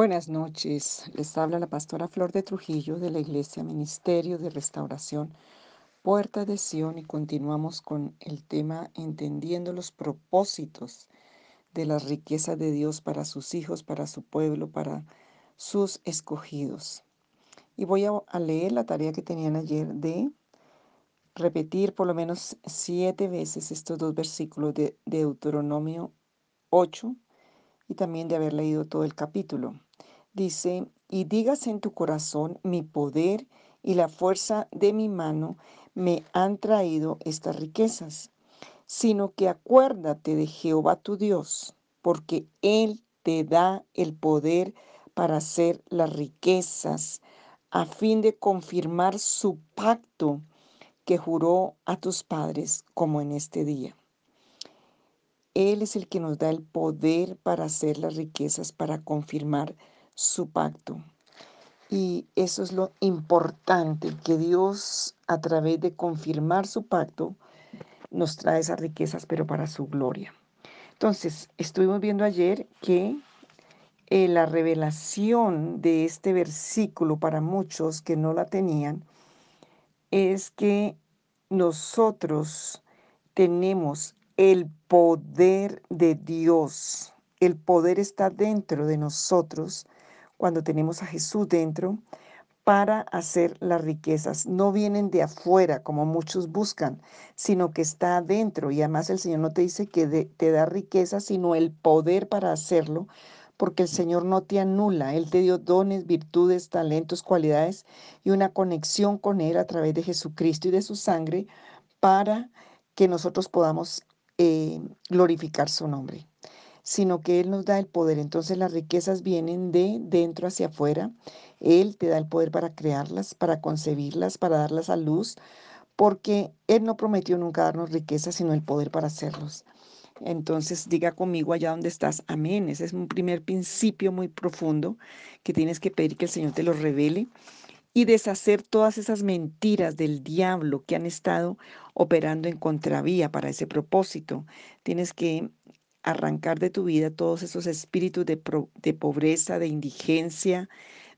Buenas noches, les habla la pastora Flor de Trujillo de la Iglesia Ministerio de Restauración Puerta de Sion y continuamos con el tema entendiendo los propósitos de las riquezas de Dios para sus hijos, para su pueblo, para sus escogidos. Y voy a, leer la tarea que tenían ayer de repetir por lo menos siete veces estos dos versículos de Deuteronomio 8 y también de haber leído todo el capítulo. Dice, y digas en tu corazón, mi poder y la fuerza de mi mano me han traído estas riquezas, sino que acuérdate de Jehová tu Dios, porque Él te da el poder para hacer las riquezas, a fin de confirmar su pacto que juró a tus padres como en este día. Él es el que nos da el poder para hacer las riquezas, para confirmar su pacto. Y eso es lo importante, que Dios a través de confirmar su pacto nos trae esas riquezas, pero para su gloria. Entonces, estuvimos viendo ayer que eh, la revelación de este versículo para muchos que no la tenían es que nosotros tenemos el poder de Dios. El poder está dentro de nosotros cuando tenemos a Jesús dentro para hacer las riquezas. No vienen de afuera como muchos buscan, sino que está adentro. Y además el Señor no te dice que te da riqueza, sino el poder para hacerlo, porque el Señor no te anula. Él te dio dones, virtudes, talentos, cualidades y una conexión con Él a través de Jesucristo y de su sangre para que nosotros podamos eh, glorificar su nombre, sino que Él nos da el poder. Entonces las riquezas vienen de dentro hacia afuera. Él te da el poder para crearlas, para concebirlas, para darlas a luz, porque Él no prometió nunca darnos riquezas, sino el poder para hacerlos. Entonces diga conmigo allá donde estás, amén. Ese es un primer principio muy profundo que tienes que pedir que el Señor te lo revele y deshacer todas esas mentiras del diablo que han estado operando en contravía para ese propósito. Tienes que arrancar de tu vida todos esos espíritus de, de, pobreza, de indigencia,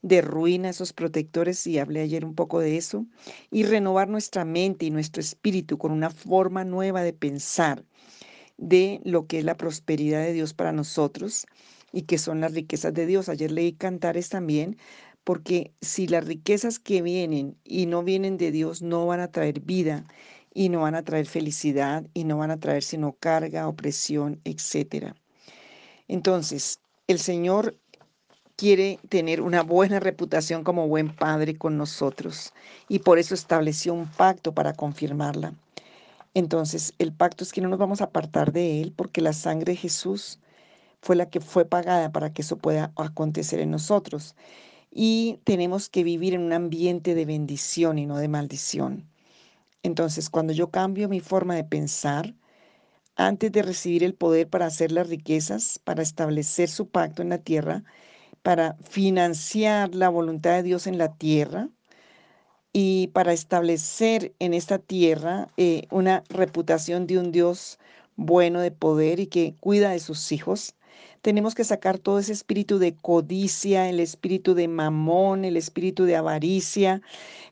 de ruina, esos protectores, y hablé ayer un poco de eso, y renovar nuestra mente y nuestro espíritu con una forma nueva de pensar de lo que es la prosperidad de Dios para nosotros y que son las riquezas de Dios. Ayer leí Cantares también porque si las riquezas que vienen y no vienen de Dios no van a traer vida y no van a traer felicidad y no van a traer sino carga, opresión, etc. Entonces, el Señor quiere tener una buena reputación como buen padre con nosotros y por eso estableció un pacto para confirmarla. Entonces, el pacto es que no nos vamos a apartar de Él porque la sangre de Jesús fue la que fue pagada para que eso pueda acontecer en nosotros y tenemos que vivir en un ambiente de bendición y no de maldición. Entonces, cuando yo cambio mi forma de pensar, antes de recibir el poder para hacer las riquezas, para establecer su pacto en la tierra, para financiar la voluntad de Dios en la tierra y para establecer en esta tierra eh, una reputación de un Dios bueno de poder y que cuida de sus hijos, tenemos que sacar todo ese espíritu de codicia, el espíritu de mamón, el espíritu de avaricia,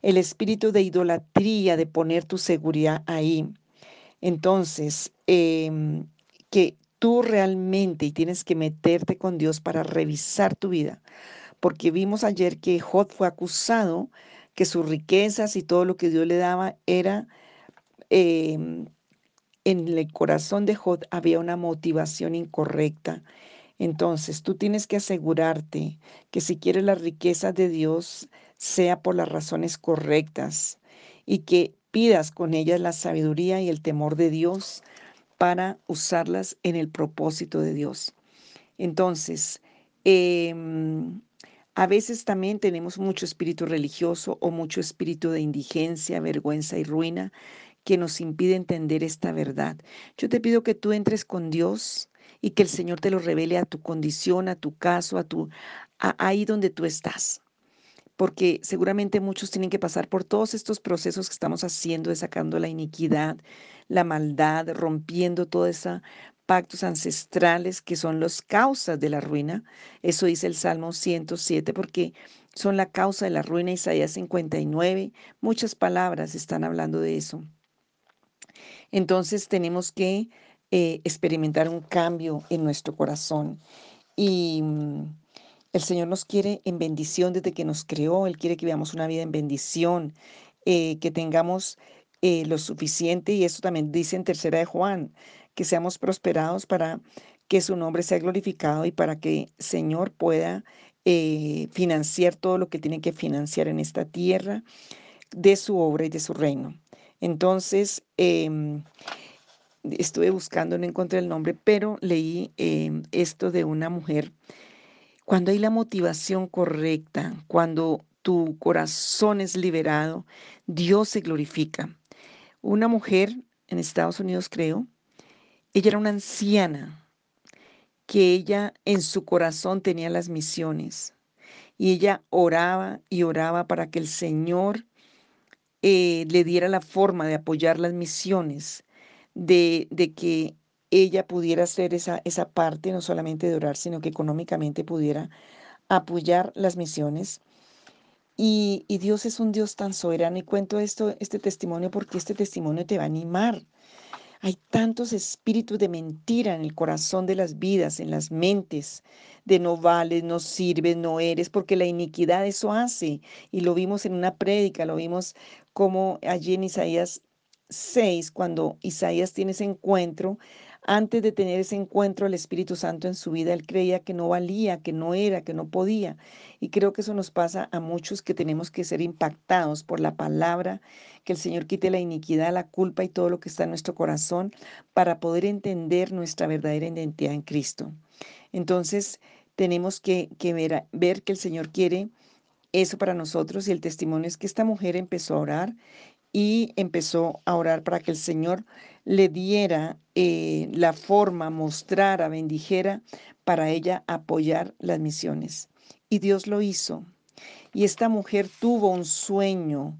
el espíritu de idolatría, de poner tu seguridad ahí. Entonces, em, que tú realmente y tienes que meterte con Dios para revisar tu vida, porque vimos ayer que Jod fue acusado que sus riquezas y todo lo que Dios le daba era em, en el corazón de Jod había una motivación incorrecta entonces, tú tienes que asegurarte que si quieres la riqueza de Dios, sea por las razones correctas y que pidas con ellas la sabiduría y el temor de Dios para usarlas en el propósito de Dios. Entonces, em, a veces también tenemos mucho espíritu religioso o mucho espíritu de indigencia, vergüenza y ruina que nos impide entender esta verdad. Yo te pido que tú entres con Dios y que el Señor te lo revele a tu condición, a tu caso, a tu ahí donde tú estás. Porque seguramente muchos tienen que pasar por todos estos procesos que estamos haciendo de sacando la iniquidad, la maldad, rompiendo toda esa pactos ancestrales que son las causas de la ruina. Eso dice el Salmo 107 porque son la causa de la ruina. Isaías 59, muchas palabras están hablando de eso. Entonces tenemos que eh, experimentar un cambio en nuestro corazón. Y mm, el Señor nos quiere en bendición desde que nos creó. Él quiere que vivamos una vida en bendición, eh, que tengamos eh, lo suficiente. Y eso también dice en tercera de Juan, que seamos prosperados para que su nombre sea glorificado y para que el Señor pueda financiar todo lo que tiene que financiar en esta tierra de su obra y de su reino. Entonces, em, estuve buscando, no encontré el nombre, pero leí em, esto de una mujer. Cuando hay la motivación correcta, cuando tu corazón es liberado, Dios se glorifica. Una mujer en Estados Unidos, creo, ella era una anciana que ella en su corazón tenía las misiones y ella oraba y oraba para que el Señor eh, le diera la forma de apoyar las misiones, de, de que ella pudiera hacer esa, esa parte, no solamente de orar, sino que económicamente pudiera apoyar las misiones. Y, y, Dios es un Dios tan soberano y cuento esto, este testimonio porque este testimonio te va a animar. Hay tantos espíritus de mentira en el corazón de las vidas, en las mentes, de no vales, no sirves, no eres, porque la iniquidad eso hace. Y lo vimos en una prédica, lo vimos como allí en Isaías 6, cuando Isaías tiene ese encuentro, antes de tener ese encuentro el Espíritu Santo en su vida, él creía que no valía, que no era, que no podía. Y creo que eso nos pasa a muchos que tenemos que ser impactados por la palabra, que el Señor quite la iniquidad, la culpa y todo lo que está en nuestro corazón para poder entender nuestra verdadera identidad en Cristo. Entonces, tenemos que, ver, ver que el Señor quiere eso para nosotros y el testimonio es que esta mujer empezó a orar y empezó a orar para que el Señor le diera eh, la forma, mostrara, bendijera para ella apoyar las misiones. Y Dios lo hizo. Y esta mujer tuvo un sueño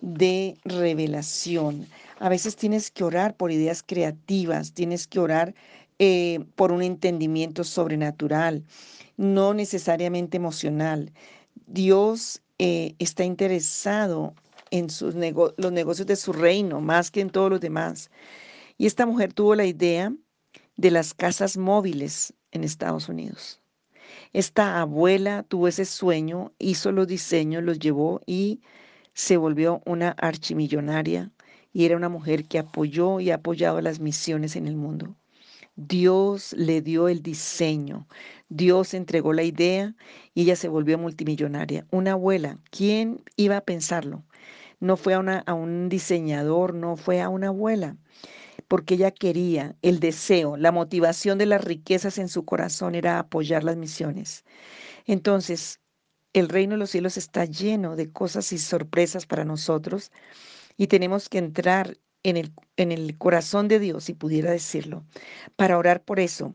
de revelación. A veces tienes que orar por ideas creativas, tienes que orar eh, por un entendimiento sobrenatural, no necesariamente emocional. Dios eh, está interesado en sus los negocios de su reino, más que en todos los demás. Y esta mujer tuvo la idea de las casas móviles en Estados Unidos. Esta abuela tuvo ese sueño, hizo los diseños, los llevó y se volvió una archimillonaria y era una mujer que apoyó y ha apoyado las misiones en el mundo. Dios le dio el diseño, Dios entregó la idea y ella se volvió multimillonaria. Una abuela, ¿quién iba a pensarlo? No fue a, una, a un diseñador, no fue a una abuela, porque ella quería, el deseo, la motivación de las riquezas en su corazón era apoyar las misiones. Entonces, el reino de los cielos está lleno de cosas y sorpresas para nosotros y tenemos que entrar en el, en el corazón de Dios, si pudiera decirlo, para orar por eso.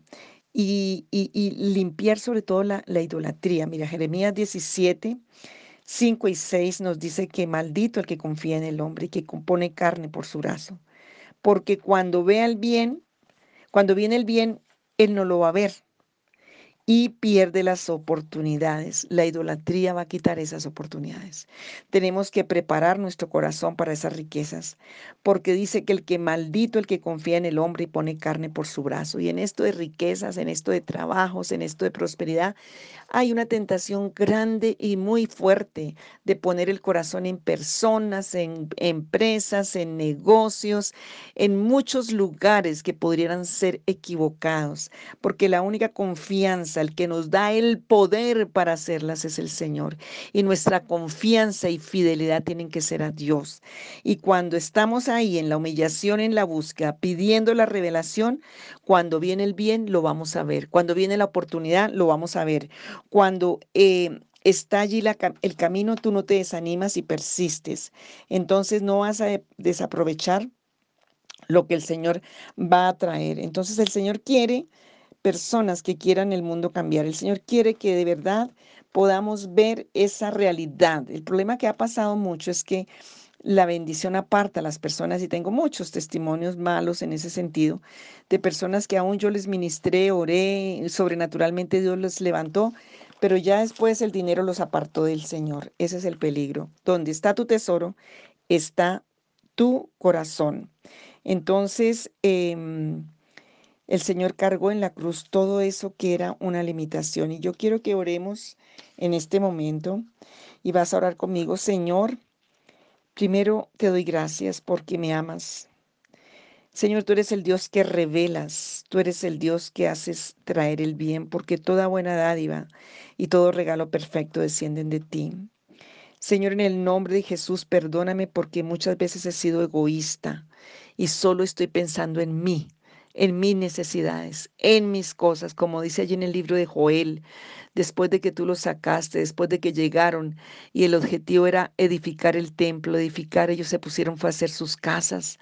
Y, y, limpiar sobre todo la, la idolatría. Mira, Jeremías 17, 5 y 6 nos dice que maldito el que confía en el hombre y que compone carne por su brazo. Porque cuando vea el bien, cuando viene el bien, él no lo va a ver y pierde las oportunidades. La idolatría va a quitar esas oportunidades. Tenemos que preparar nuestro corazón para esas riquezas, porque dice que el que maldito, el que confía en el hombre y pone carne por su brazo. Y en esto de riquezas, en esto de trabajos, en esto de prosperidad, hay una tentación grande y muy fuerte de poner el corazón en personas, en empresas, en negocios, en muchos lugares que podrían ser equivocados, porque la única confianza el que nos da el poder para hacerlas es el Señor. Y nuestra confianza y fidelidad tienen que ser a Dios. Y cuando estamos ahí en la humillación, en la búsqueda, pidiendo la revelación, cuando viene el bien, lo vamos a ver. Cuando viene la oportunidad, lo vamos a ver. Cuando... Eh, está allí el camino, tú no te desanimas y persistes. Entonces no vas a desaprovechar lo que el Señor va a traer. Entonces el Señor quiere personas que quieran el mundo cambiar. El Señor quiere que de verdad podamos ver esa realidad. El problema que ha pasado mucho es que la bendición aparta a las personas y tengo muchos testimonios malos en ese sentido de personas que aún yo les ministré, oré, sobrenaturalmente Dios los levantó, pero ya después el dinero los apartó del Señor. Ese es el peligro. Donde está tu tesoro, está tu corazón. Entonces, em, el Señor cargó en la cruz todo eso que era una limitación. Y yo quiero que oremos en este momento y vas a orar conmigo, Señor. Primero te doy gracias porque me amas. Señor, tú eres el Dios que revelas, tú eres el Dios que haces traer el bien, porque toda buena dádiva y todo regalo perfecto descienden de ti. Señor, en el nombre de Jesús, perdóname porque muchas veces he sido egoísta y solo estoy pensando en mí, en mis necesidades, en mis cosas, como dice allí en el libro de Joel, después de que tú los sacaste, después de que llegaron y el objetivo era edificar el templo, edificar, ellos se pusieron a hacer sus casas,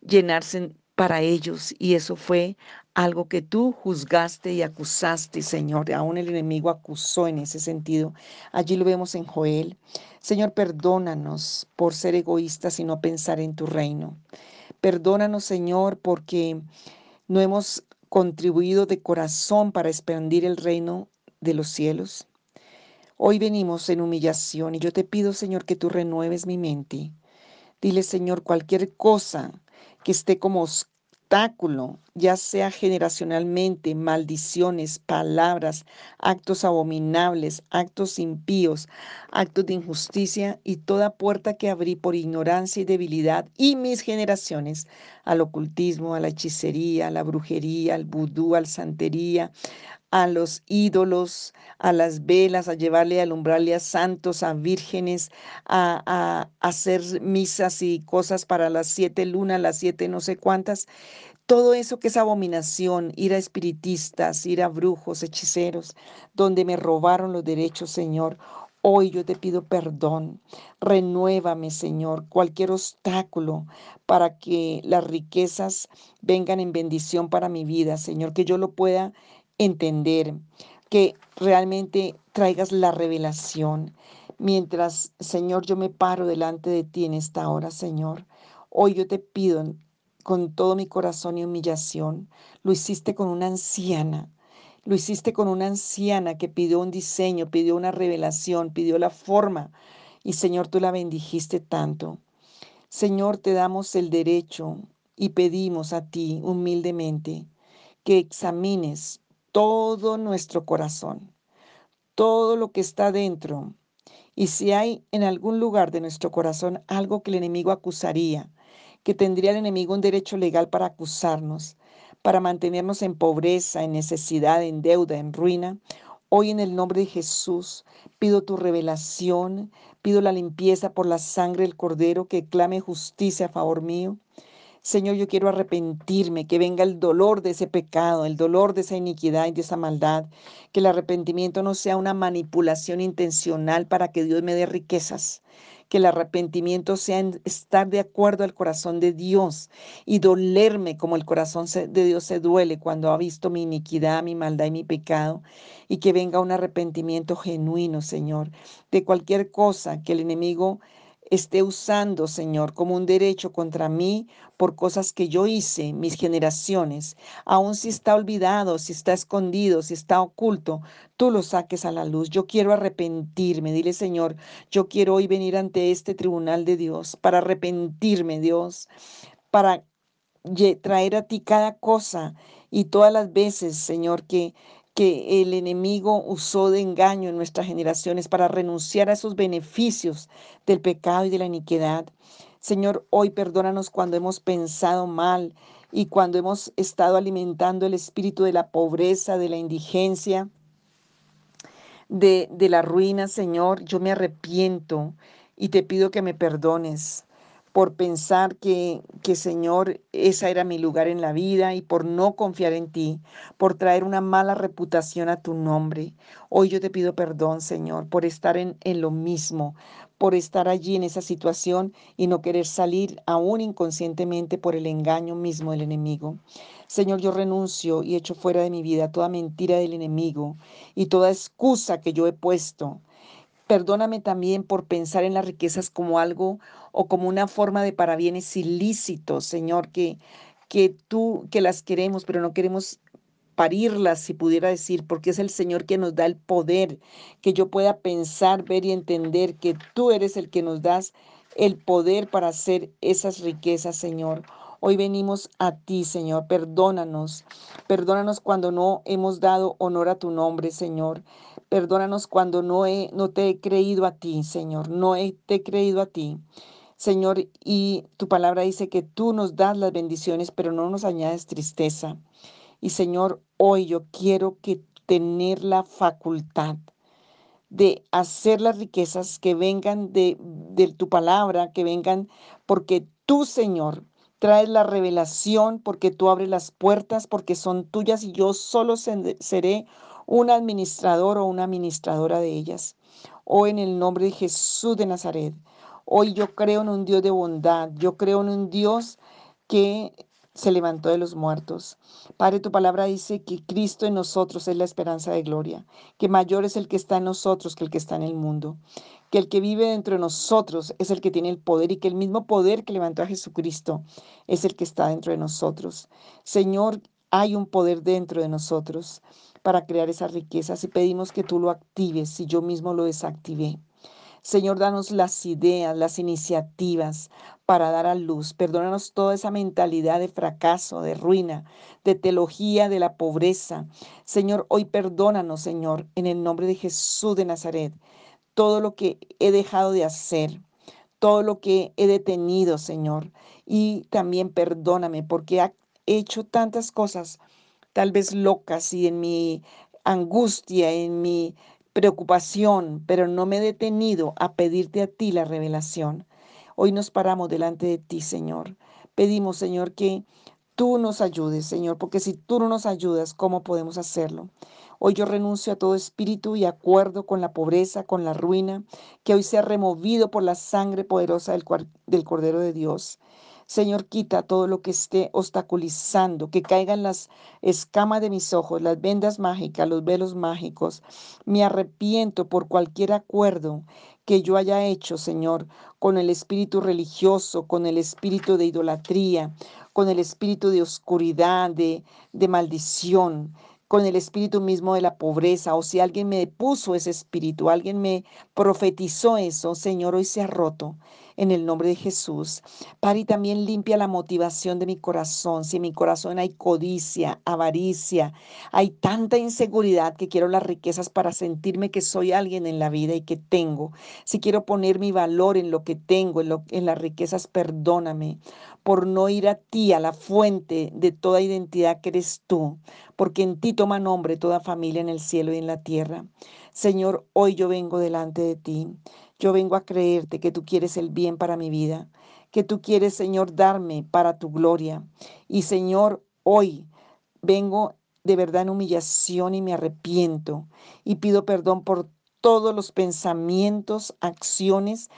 llenarse para ellos y eso fue algo que tú juzgaste y acusaste, Señor. Aún el enemigo acusó en ese sentido. Allí lo vemos en Joel. Señor, perdónanos por ser egoístas y no pensar en tu reino. Perdónanos, Señor, porque no hemos contribuido de corazón para expandir el reino de los cielos. Hoy venimos en humillación y yo te pido, Señor, que tú renueves mi mente. Dile, Señor, cualquier cosa que esté como obstáculo, ya sea generacionalmente, maldiciones, palabras, actos abominables, actos impíos, actos de injusticia y toda puerta que abrí por ignorancia y debilidad y mis generaciones al ocultismo, a la hechicería, a la brujería, al vudú, al santería, a los ídolos, a las velas, a llevarle, a alumbrarle a santos, a vírgenes, a, a, hacer misas y cosas para las siete lunas, las siete no sé cuántas. Todo eso que es abominación, ir a espiritistas, ir a brujos, hechiceros, donde me robaron los derechos, Señor. Hoy yo te pido perdón. Renuévame, Señor, cualquier obstáculo para que las riquezas vengan en bendición para mi vida, Señor, que yo lo pueda entender, que realmente traigas la revelación. Mientras, Señor, yo me paro delante de ti en esta hora, Señor. Hoy yo te pido con todo mi corazón y humillación. Lo hiciste con una anciana. Lo hiciste con una anciana que pidió un diseño, pidió una revelación, pidió la forma. Y Señor, tú la bendijiste tanto. Señor, te damos el derecho y pedimos a ti humildemente que examines todo nuestro corazón, todo lo que está dentro. Y si hay en algún lugar de nuestro corazón algo que el enemigo acusaría, que tendría el enemigo un derecho legal para acusarnos, para mantenernos en pobreza, en necesidad, en deuda, en ruina, hoy en el nombre de Jesús pido tu revelación, pido la limpieza por la sangre del Cordero que clame justicia a favor mío. Señor, yo quiero arrepentirme, que venga el dolor de ese pecado, el dolor de esa iniquidad y de esa maldad, que el arrepentimiento no sea una manipulación intencional para que Dios me dé riquezas, que el arrepentimiento sea estar de acuerdo al corazón de Dios y dolerme como el corazón de Dios se duele cuando ha visto mi iniquidad, mi maldad y mi pecado, y que venga un arrepentimiento genuino, Señor, de cualquier cosa que el enemigo esté usando, Señor, como un derecho contra mí por cosas que yo hice, mis generaciones, aun si está olvidado, si está escondido, si está oculto, tú lo saques a la luz. Yo quiero arrepentirme, dile Señor, yo quiero hoy venir ante este tribunal de Dios para arrepentirme, Dios, para traer a ti cada cosa y todas las veces, Señor, que que el enemigo usó de engaño en nuestras generaciones para renunciar a esos beneficios del pecado y de la iniquidad. Señor, hoy perdónanos cuando hemos pensado mal y cuando hemos estado alimentando el espíritu de la pobreza, de la indigencia, de, de la ruina, Señor. Yo me arrepiento y te pido que me perdones por pensar que, que, Señor, esa era mi lugar en la vida y por no confiar en ti, por traer una mala reputación a tu nombre. Hoy yo te pido perdón, Señor, por estar en, en lo mismo, por estar allí en esa situación y no querer salir aún inconscientemente por el engaño mismo del enemigo. Señor, yo renuncio y echo fuera de mi vida toda mentira del enemigo y toda excusa que yo he puesto. Perdóname también por pensar en las riquezas como algo o como una forma de parabienes ilícitos, Señor, que, que tú, que las queremos, pero no queremos parirlas, si pudiera decir, porque es el Señor que nos da el poder, que yo pueda pensar, ver y entender que tú eres el que nos das el poder para hacer esas riquezas, Señor. Hoy venimos a ti, Señor. Perdónanos. Perdónanos cuando no hemos dado honor a tu nombre, Señor. Perdónanos cuando no, he, no te he creído a ti, Señor. No te he creído a ti. Señor, y tu palabra dice que tú nos das las bendiciones, pero no nos añades tristeza. Y Señor, hoy yo quiero que tener la facultad de hacer las riquezas que vengan de, de tu palabra, que vengan porque tú, Señor, traes la revelación, porque tú abres las puertas, porque son tuyas y yo solo seré un administrador o una administradora de ellas. Hoy en el nombre de Jesús de Nazaret, hoy yo creo en un Dios de bondad, yo creo en un Dios que se levantó de los muertos. Padre, tu palabra dice que Cristo en nosotros es la esperanza de gloria, que mayor es el que está en nosotros que el que está en el mundo, que el que vive dentro de nosotros es el que tiene el poder y que el mismo poder que levantó a Jesucristo es el que está dentro de nosotros. Señor, hay un poder dentro de nosotros para crear esas riquezas y pedimos que tú lo actives si yo mismo lo desactivé. Señor, danos las ideas, las iniciativas para dar a luz. Perdónanos toda esa mentalidad de fracaso, de ruina, de teología de la pobreza. Señor, hoy perdónanos, Señor, en el nombre de Jesús de Nazaret, todo lo que he dejado de hacer, todo lo que he detenido, Señor. Y también perdóname porque he hecho tantas cosas, tal vez locas y en mi angustia, en mi preocupación, pero no me he detenido a pedirte a ti la revelación. Hoy nos paramos delante de ti, Señor. Pedimos, Señor, que tú nos ayudes, Señor, porque si tú no nos ayudas, ¿cómo podemos hacerlo? Hoy yo renuncio a todo espíritu y acuerdo con la pobreza, con la ruina, que hoy sea removido por la sangre poderosa del, del Cordero de Dios. Señor, quita todo lo que esté obstaculizando, que caigan las escamas de mis ojos, las vendas mágicas, los velos mágicos. Me arrepiento por cualquier acuerdo que yo haya hecho, Señor, con el espíritu religioso, con el espíritu de idolatría, con el espíritu de oscuridad, de, de maldición con el espíritu mismo de la pobreza, o si alguien me puso ese espíritu, alguien me profetizó eso, Señor, hoy se ha roto en el nombre de Jesús. Padre, también limpia la motivación de mi corazón. Si en mi corazón hay codicia, avaricia, hay tanta inseguridad que quiero las riquezas para sentirme que soy alguien en la vida y que tengo. Si quiero poner mi valor en lo que tengo, en, lo, en las riquezas, perdóname por no ir a ti, a la fuente de toda identidad que eres tú, porque en ti toma nombre toda familia en el cielo y en la tierra. Señor, hoy yo vengo delante de ti. Yo vengo a creerte que tú quieres el bien para mi vida, que tú quieres, Señor, darme para tu gloria. Y Señor, hoy vengo de verdad en humillación y me arrepiento y pido perdón por todos los pensamientos, acciones,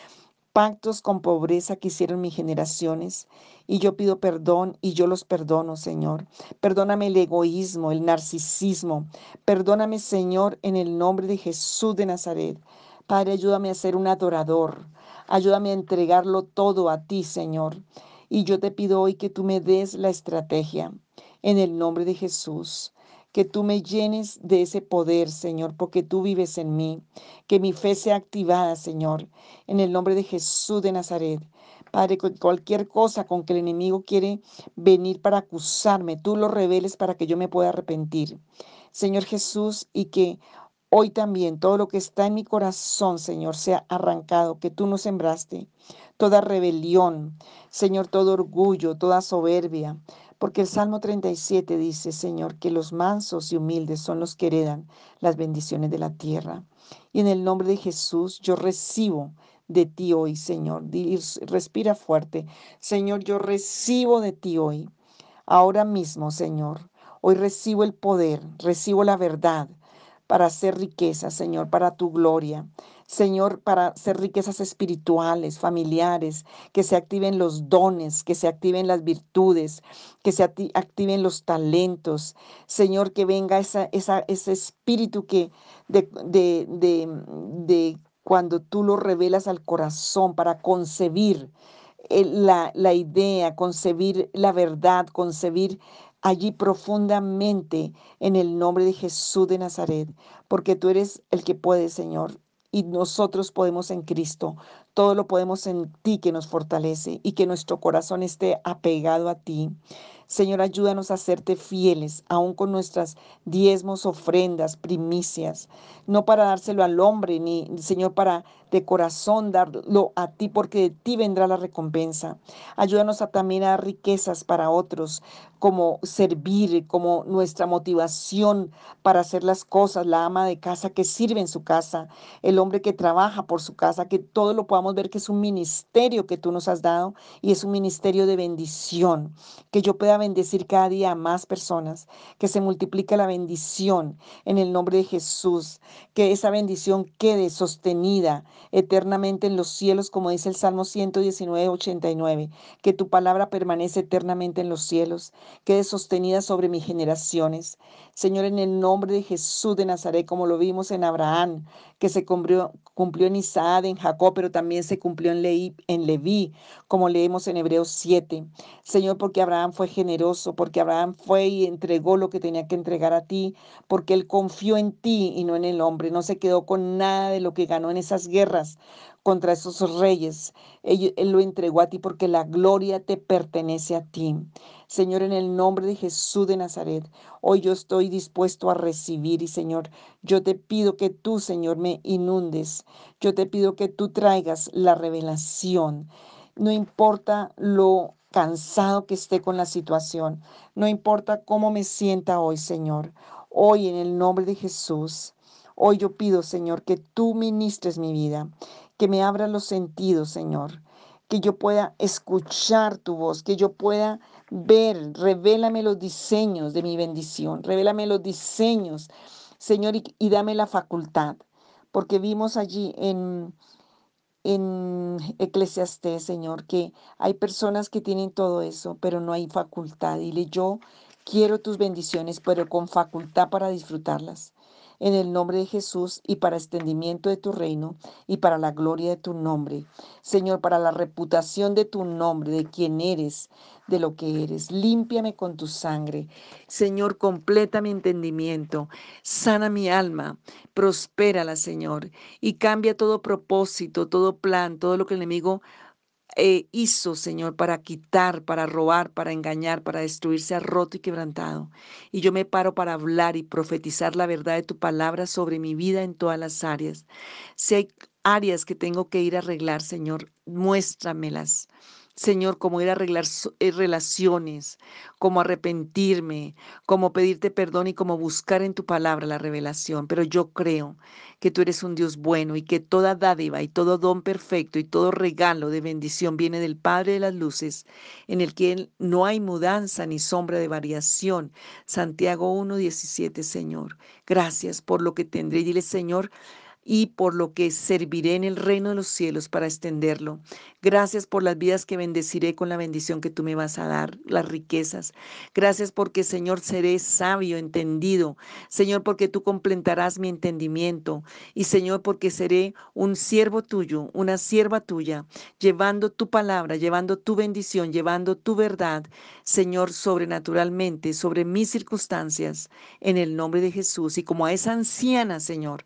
pactos con pobreza que hicieron mis generaciones. Y yo pido perdón y yo los perdono, Señor. Perdóname el egoísmo, el narcisismo. Perdóname, Señor, en el nombre de Jesús de Nazaret. Padre, ayúdame a ser un adorador. Ayúdame a entregarlo todo a ti, Señor. Y yo te pido hoy que tú me des la estrategia en el nombre de Jesús. Que tú me llenes de ese poder, Señor, porque tú vives en mí. Que mi fe sea activada, Señor, en el nombre de Jesús de Nazaret. Padre, cualquier cosa con que el enemigo quiere venir para acusarme, tú lo reveles para que yo me pueda arrepentir. Señor Jesús, y que Hoy también todo lo que está en mi corazón, Señor, sea arrancado, que tú no sembraste. Toda rebelión, Señor, todo orgullo, toda soberbia. Porque el Salmo 37 dice, Señor, que los mansos y humildes son los que heredan las bendiciones de la tierra. Y en el nombre de Jesús yo recibo de ti hoy, Señor. Respira fuerte. Señor, yo recibo de ti hoy. Ahora mismo, Señor. Hoy recibo el poder, recibo la verdad, para hacer riquezas, Señor, para tu gloria. Señor, para hacer riquezas espirituales, familiares, que se activen los dones, que se activen las virtudes, que se activen los talentos. Señor, que venga ese espíritu que de, de, de, de cuando tú lo revelas al corazón para concebir eh, la, la idea, concebir la verdad, concebir allí profundamente en el nombre de Jesús de Nazaret, porque tú eres el que puede, Señor, y nosotros podemos en Cristo. Todo lo podemos en ti que nos fortalece y que nuestro corazón esté apegado a ti. Señor, ayúdanos a serte fieles, aún con nuestras diezmos, ofrendas, primicias, no para dárselo al hombre, ni, Señor, para de corazón darlo a ti, porque de ti vendrá la recompensa. Ayúdanos a también a dar riquezas para otros, como servir, como nuestra motivación para hacer las cosas, la ama de casa que sirve en su casa, el hombre que trabaja por su casa, que todo lo podamos ver que es un ministerio que tú nos has dado y es un ministerio de bendición, que yo pueda bendecir cada día a más personas, que se multiplique la bendición en el nombre de Jesús, que esa bendición quede sostenida eternamente en los cielos, como dice el Salmo 119, 89, que tu palabra permanece eternamente en los cielos, quede sostenida sobre mis generaciones. Señor, en el nombre de Jesús de Nazaret, como lo vimos en Abraham, que se cumplió, en Isaac, en Jacob, pero también se cumplió en, Leí, en Leví, como leemos en Hebreos 7. Señor, porque Abraham fue generoso, porque Abraham fue y entregó lo que tenía que entregar a ti, porque él confió en ti y no en el hombre, no se quedó con nada de lo que ganó en esas guerras contra esos reyes. Él, lo entregó a ti porque la gloria te pertenece a ti. Señor, en el nombre de Jesús de Nazaret, hoy yo estoy dispuesto a recibir y Señor, yo te pido que tú, Señor, me inundes. Yo te pido que tú traigas la revelación. No importa lo cansado que esté con la situación, no importa cómo me sienta hoy, Señor. Hoy en el nombre de Jesús, hoy yo pido, Señor, que tú ministres mi vida, que me abras los sentidos, Señor, que yo pueda escuchar tu voz, que yo pueda ver, revélame los diseños de mi bendición, revélame los diseños, Señor, y, dame la facultad, porque vimos allí en, en Eclesiastés, Señor, que hay personas que tienen todo eso, pero no hay facultad. Dile, yo quiero tus bendiciones, pero con facultad para disfrutarlas en el nombre de Jesús y para extendimiento de tu reino y para la gloria de tu nombre. Señor, para la reputación de tu nombre, de quién eres, de lo que eres. Límpiame con tu sangre. Señor, completa mi entendimiento. Sana mi alma. Prospérala, Señor. Y cambia todo propósito, todo plan, todo lo que el enemigo eh, hizo, Señor, para quitar, para robar, para engañar, para destruirse ha roto y quebrantado. Y yo me paro para hablar y profetizar la verdad de tu palabra sobre mi vida en todas las áreas. Si hay áreas que tengo que ir a arreglar, Señor, muéstramelas. Señor, cómo ir a arreglar eh, relaciones, cómo arrepentirme, cómo pedirte perdón y cómo buscar en tu palabra la revelación. Pero yo creo que tú eres un Dios bueno y que toda dádiva y todo don perfecto y todo regalo de bendición viene del Padre de las Luces, en el que no hay mudanza ni sombra de variación. Santiago 1.17, Señor. Gracias por lo que tendré. Dile, Señor, y por lo que serviré en el reino de los cielos para extenderlo. Gracias por las vidas que bendeciré con la bendición que tú me vas a dar, las riquezas. Gracias porque, Señor, seré sabio, entendido. Señor, porque tú completarás mi entendimiento. Y, Señor, porque seré un siervo tuyo, una sierva tuya, llevando tu palabra, llevando tu bendición, llevando tu verdad, Señor, sobrenaturalmente, sobre mis circunstancias, en el nombre de Jesús. Y como a esa anciana, Señor,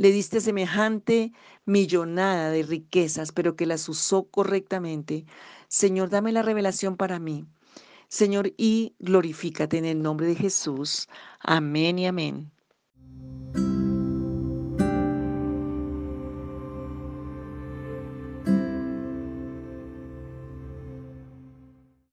le diste semejante millonada de riquezas, pero que las usó correctamente. Señor, dame la revelación para mí. Señor, y glorifícate en el nombre de Jesús. Amén y amén.